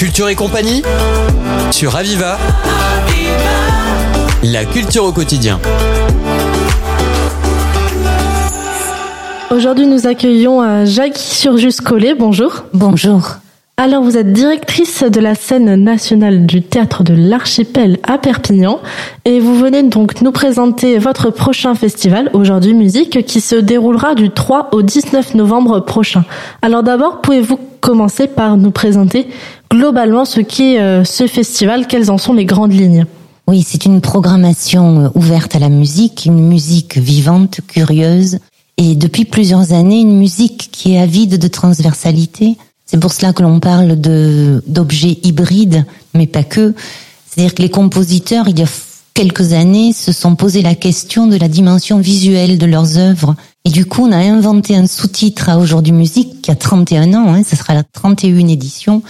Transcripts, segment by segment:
Culture et compagnie sur Aviva. La culture au quotidien. Aujourd'hui, nous accueillons euh, Jacques Surjus Collet. Bonjour. Bonjour. Alors, vous êtes directrice de la scène nationale du théâtre de l'Archipel à Perpignan et vous venez donc nous présenter votre prochain festival, Aujourd'hui Musique, qui se déroulera du 3 au 19 novembre prochain. Alors d'abord, pouvez-vous commencer par nous présenter globalement ce qu'est euh, ce festival, quelles en sont les grandes lignes? Oui, c'est une programmation euh, ouverte à la musique, une musique vivante, curieuse, et depuis plusieurs années, une musique qui est avide de transversalité, c'est pour cela que l'on parle d'objets hybrides, mais pas que. C'est-à-dire que les compositeurs, il y a quelques années, se sont posé la question de la dimension visuelle de leurs œuvres. Et du coup, on a inventé un sous-titre à Aujourd'hui Musique qui a 31 ans, hein, ce sera la 31 édition,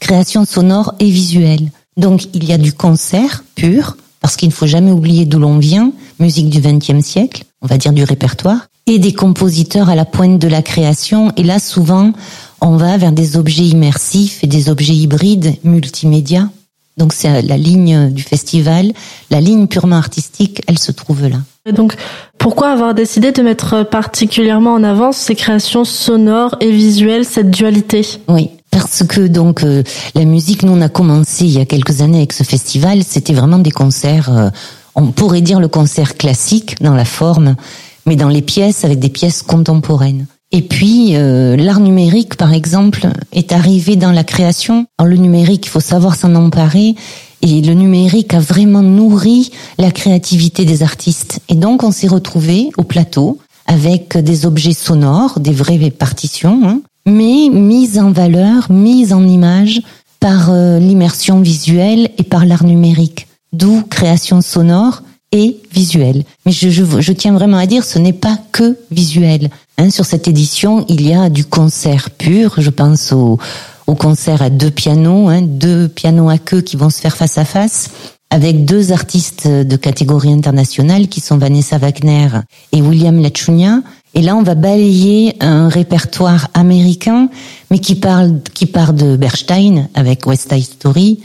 création sonore et visuelle. Donc, il y a du concert pur, parce qu'il ne faut jamais oublier d'où l'on vient, musique du XXe siècle, on va dire du répertoire, et des compositeurs à la pointe de la création. Et là, souvent, on va vers des objets immersifs et des objets hybrides multimédia. Donc c'est la ligne du festival, la ligne purement artistique, elle se trouve là. Et donc pourquoi avoir décidé de mettre particulièrement en avant ces créations sonores et visuelles, cette dualité? Oui, parce que donc euh, la musique, nous on a commencé il y a quelques années avec ce festival, c'était vraiment des concerts, euh, on pourrait dire le concert classique dans la forme, mais dans les pièces avec des pièces contemporaines. Et puis, euh, l'art numérique, par exemple, est arrivé dans la création. Alors, le numérique, il faut savoir s'en emparer. Et le numérique a vraiment nourri la créativité des artistes. Et donc, on s'est retrouvé au plateau avec des objets sonores, des vraies partitions, hein, mais mises en valeur, mises en image par euh, l'immersion visuelle et par l'art numérique. D'où création sonore et visuelle. Mais je, je, je tiens vraiment à dire, ce n'est pas que visuel. Hein, sur cette édition, il y a du concert pur. Je pense au, au concert à deux pianos, hein, deux pianos à queue qui vont se faire face à face, avec deux artistes de catégorie internationale qui sont Vanessa Wagner et William Lachunia. Et là, on va balayer un répertoire américain, mais qui parle, qui part de Bernstein avec West Side Story,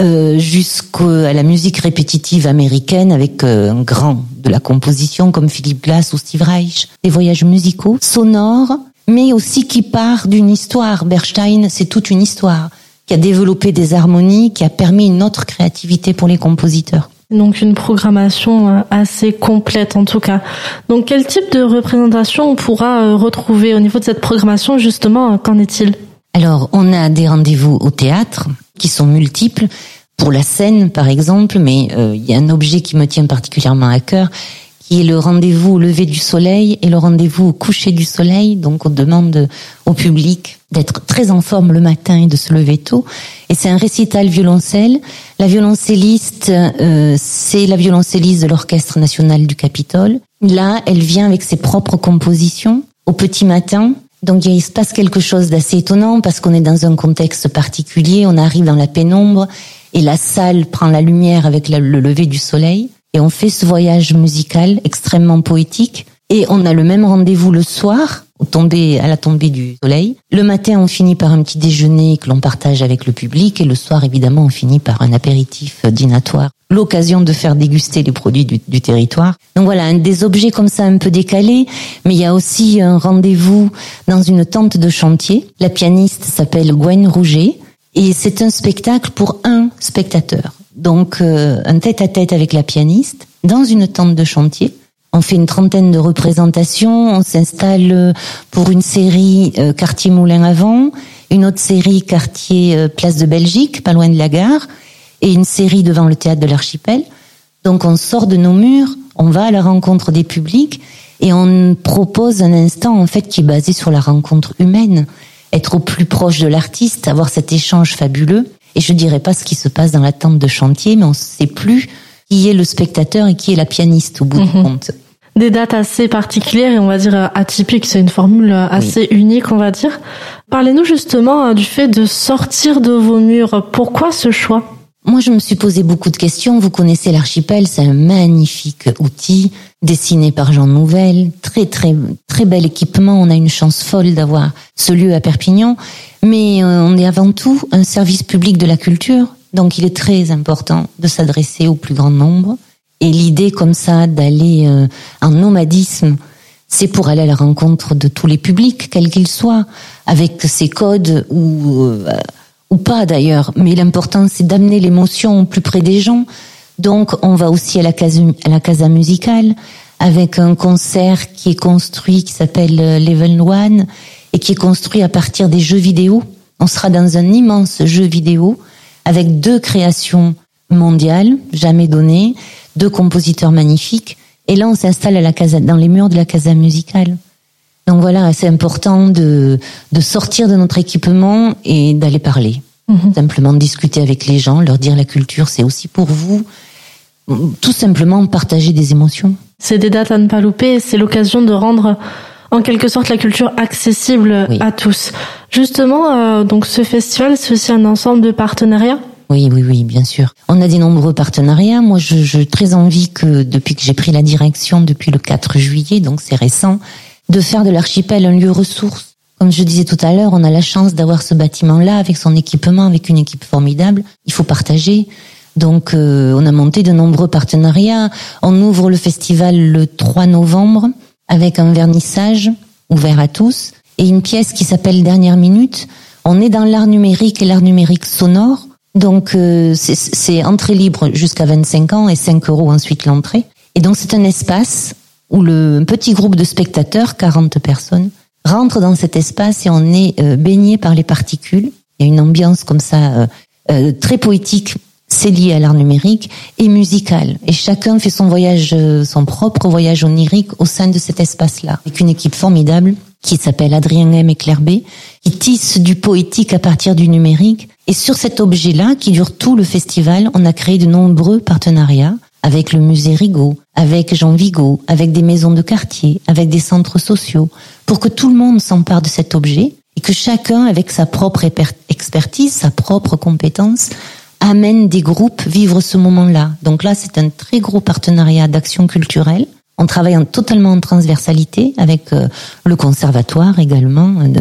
euh, jusqu'à la musique répétitive américaine avec euh, un grand de la composition comme Philippe Glass ou Steve Reich, des voyages musicaux, sonores, mais aussi qui part d'une histoire. Bernstein, c'est toute une histoire qui a développé des harmonies, qui a permis une autre créativité pour les compositeurs. Donc une programmation euh, assez complète en tout cas. Donc quel type de représentation on pourra retrouver au niveau de cette programmation justement Qu'en est-il? Alors on a des rendez-vous au théâtre qui sont multiples. Pour la scène, par exemple, mais euh, il y a un objet qui me tient particulièrement à cœur, qui est le rendez-vous au lever du soleil et le rendez-vous au coucher du soleil. Donc, on demande au public d'être très en forme le matin et de se lever tôt. Et c'est un récital violoncelle. La violoncelliste, euh, c'est la violoncelliste de l'Orchestre national du Capitole. Là, elle vient avec ses propres compositions au petit matin. Donc il se passe quelque chose d'assez étonnant parce qu'on est dans un contexte particulier, on arrive dans la pénombre et la salle prend la lumière avec le lever du soleil et on fait ce voyage musical extrêmement poétique et on a le même rendez-vous le soir au tomber, à la tombée du soleil. Le matin, on finit par un petit déjeuner que l'on partage avec le public et le soir, évidemment, on finit par un apéritif dînatoire. L'occasion de faire déguster les produits du, du, territoire. Donc voilà, des objets comme ça un peu décalés, mais il y a aussi un rendez-vous dans une tente de chantier. La pianiste s'appelle Gwen Rouget et c'est un spectacle pour un spectateur. Donc euh, un tête-à-tête avec la pianiste dans une tente de chantier on fait une trentaine de représentations. On s'installe euh, pour une série euh, quartier Moulin avant, une autre série quartier euh, Place de Belgique, pas loin de la gare, et une série devant le théâtre de l'Archipel. Donc on sort de nos murs, on va à la rencontre des publics et on propose un instant en fait qui est basé sur la rencontre humaine, être au plus proche de l'artiste, avoir cet échange fabuleux. Et je dirais pas ce qui se passe dans la tente de chantier, mais on ne sait plus qui est le spectateur et qui est la pianiste au bout du mhm. compte. Des dates assez particulières et on va dire atypiques, c'est une formule assez unique, on va dire. Parlez-nous justement euh, du fait de sortir de vos murs. Pourquoi ce choix? Moi, je me suis posé beaucoup de questions. Vous connaissez l'archipel, c'est un magnifique outil dessiné par Jean Nouvel, très très très bel équipement. On a une chance folle d'avoir ce lieu à Perpignan, mais euh, on est avant tout un service public de la culture, donc il est très important de s'adresser au plus grand nombre. Et l'idée comme ça d'aller euh, en nomadisme, c'est pour aller à la rencontre de tous les publics, quels qu'ils soient, avec ses codes ou euh, ou pas d'ailleurs. Mais l'important c'est d'amener l'émotion plus près des gens donc, on va aussi à la casa, à la casa musicale avec un concert qui est construit, qui s'appelle euh, Level One et qui est construit à partir des jeux vidéo. On sera dans un immense jeu vidéo avec deux créations mondiales, jamais données, deux compositeurs magnifiques. Et là, on s'installe à la casa, dans les murs de la casa musicale. Donc voilà, c'est important de, de sortir de notre équipement et d'aller parler. Mhm. Simplement discuter avec les gens, leur dire la culture, c'est aussi pour vous tout simplement partager des émotions. C'est des dates à ne pas louper, c'est l'occasion de rendre en quelque sorte la culture accessible à tous. Justement, euh, donc ce festival, c'est aussi un ensemble de partenariats? Oui, oui, oui, bien sûr. On a des nombreux partenariats. Moi, je, je très envie que, depuis que j'ai pris la direction, depuis le 4 juillet, donc c'est récent, de faire de l'archipel un lieu ressource. Comme je disais tout à l'heure, on a la chance d'avoir ce bâtiment-là avec son équipement, avec une équipe formidable. Il faut partager. Donc, euh, on a monté de nombreux partenariats. On ouvre le festival le 3 novembre avec un vernissage ouvert à tous et une pièce qui s'appelle Dernière Minute. On est dans l'art numérique et l'art numérique sonore. Donc, euh, c'est entrée libre jusqu'à 25 ans et 5 euros ensuite l'entrée. Et donc, c'est un espace où le petit groupe de spectateurs, 40 personnes, rentre dans cet espace et on est euh, baigné par les particules. Il y a une ambiance comme ça très poétique c'est lié à l'art numérique et musical. Et chacun fait son voyage, euh, son propre voyage onirique au sein de cet espace-là, avec une équipe formidable qui s'appelle Adrien M et Claire B, qui tisse du poétique à partir du numérique. Et sur cet objet-là, qui dure tout le festival, on a créé de nombreux partenariats avec le musée Rigaud, avec Jean Vigo, avec des maisons de quartier, avec des centres sociaux, pour que tout le monde s'empare de cet objet et que chacun, avec sa propre expertise, sa propre compétence, amène des groupes vivre ce moment-là. Donc là, c'est un très gros partenariat d'action culturelle. On travaille en, totalement en transversalité avec euh, le conservatoire également, un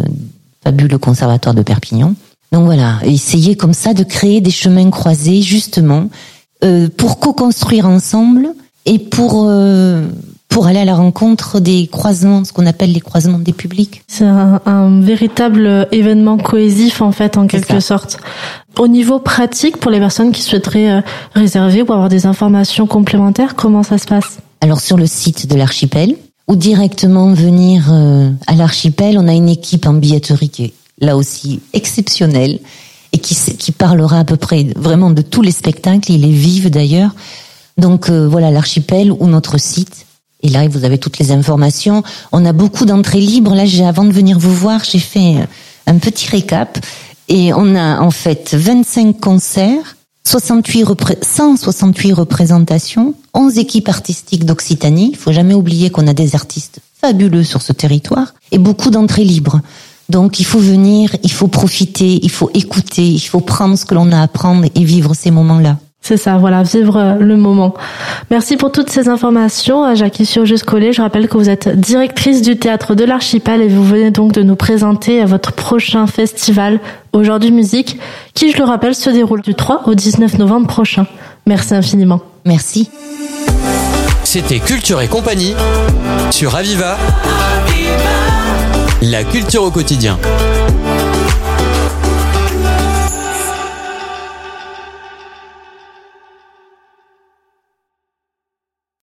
fabuleux conservatoire de Perpignan. Donc voilà, essayer comme ça de créer des chemins croisés justement euh, pour co-construire ensemble et pour euh, pour aller à la rencontre des croisements, ce qu'on appelle les croisements des publics. C'est un, véritable événement cohésif en fait, en quelque sorte. Au niveau pratique, pour les personnes qui souhaiteraient euh, réserver ou avoir des informations complémentaires, comment ça se passe? Alors sur le site de l'archipel, ou directement venir euh, à l'archipel, on a une équipe en billetterie qui est là aussi exceptionnelle et qui, qui parlera à peu près vraiment de tous les spectacles. Il est vive d'ailleurs. Donc euh, voilà l'archipel ou notre site et là, vous avez toutes les informations. On a beaucoup d'entrées libres. Là, j'ai, avant de venir vous voir, j'ai fait un petit récap. Et on a en fait 25 concerts, 68 168 représentations, 11 équipes artistiques d'Occitanie. Il faut jamais oublier qu'on a des artistes fabuleux sur ce territoire et beaucoup d'entrées libres. Donc il faut venir, il faut profiter, il faut écouter, il faut prendre ce que l'on a à prendre et vivre ces moments-là. C'est ça, voilà, vivre le moment. Merci pour toutes ces informations, Jackie Surjus Collet. Je rappelle que vous êtes directrice du théâtre de l'Archipel et vous venez donc de nous présenter à votre prochain festival Aujourd'hui Musique, qui, je le rappelle, se déroule du 3 au 19 novembre prochain. Merci infiniment. Merci. C'était Culture et compagnie sur Aviva. La culture au quotidien.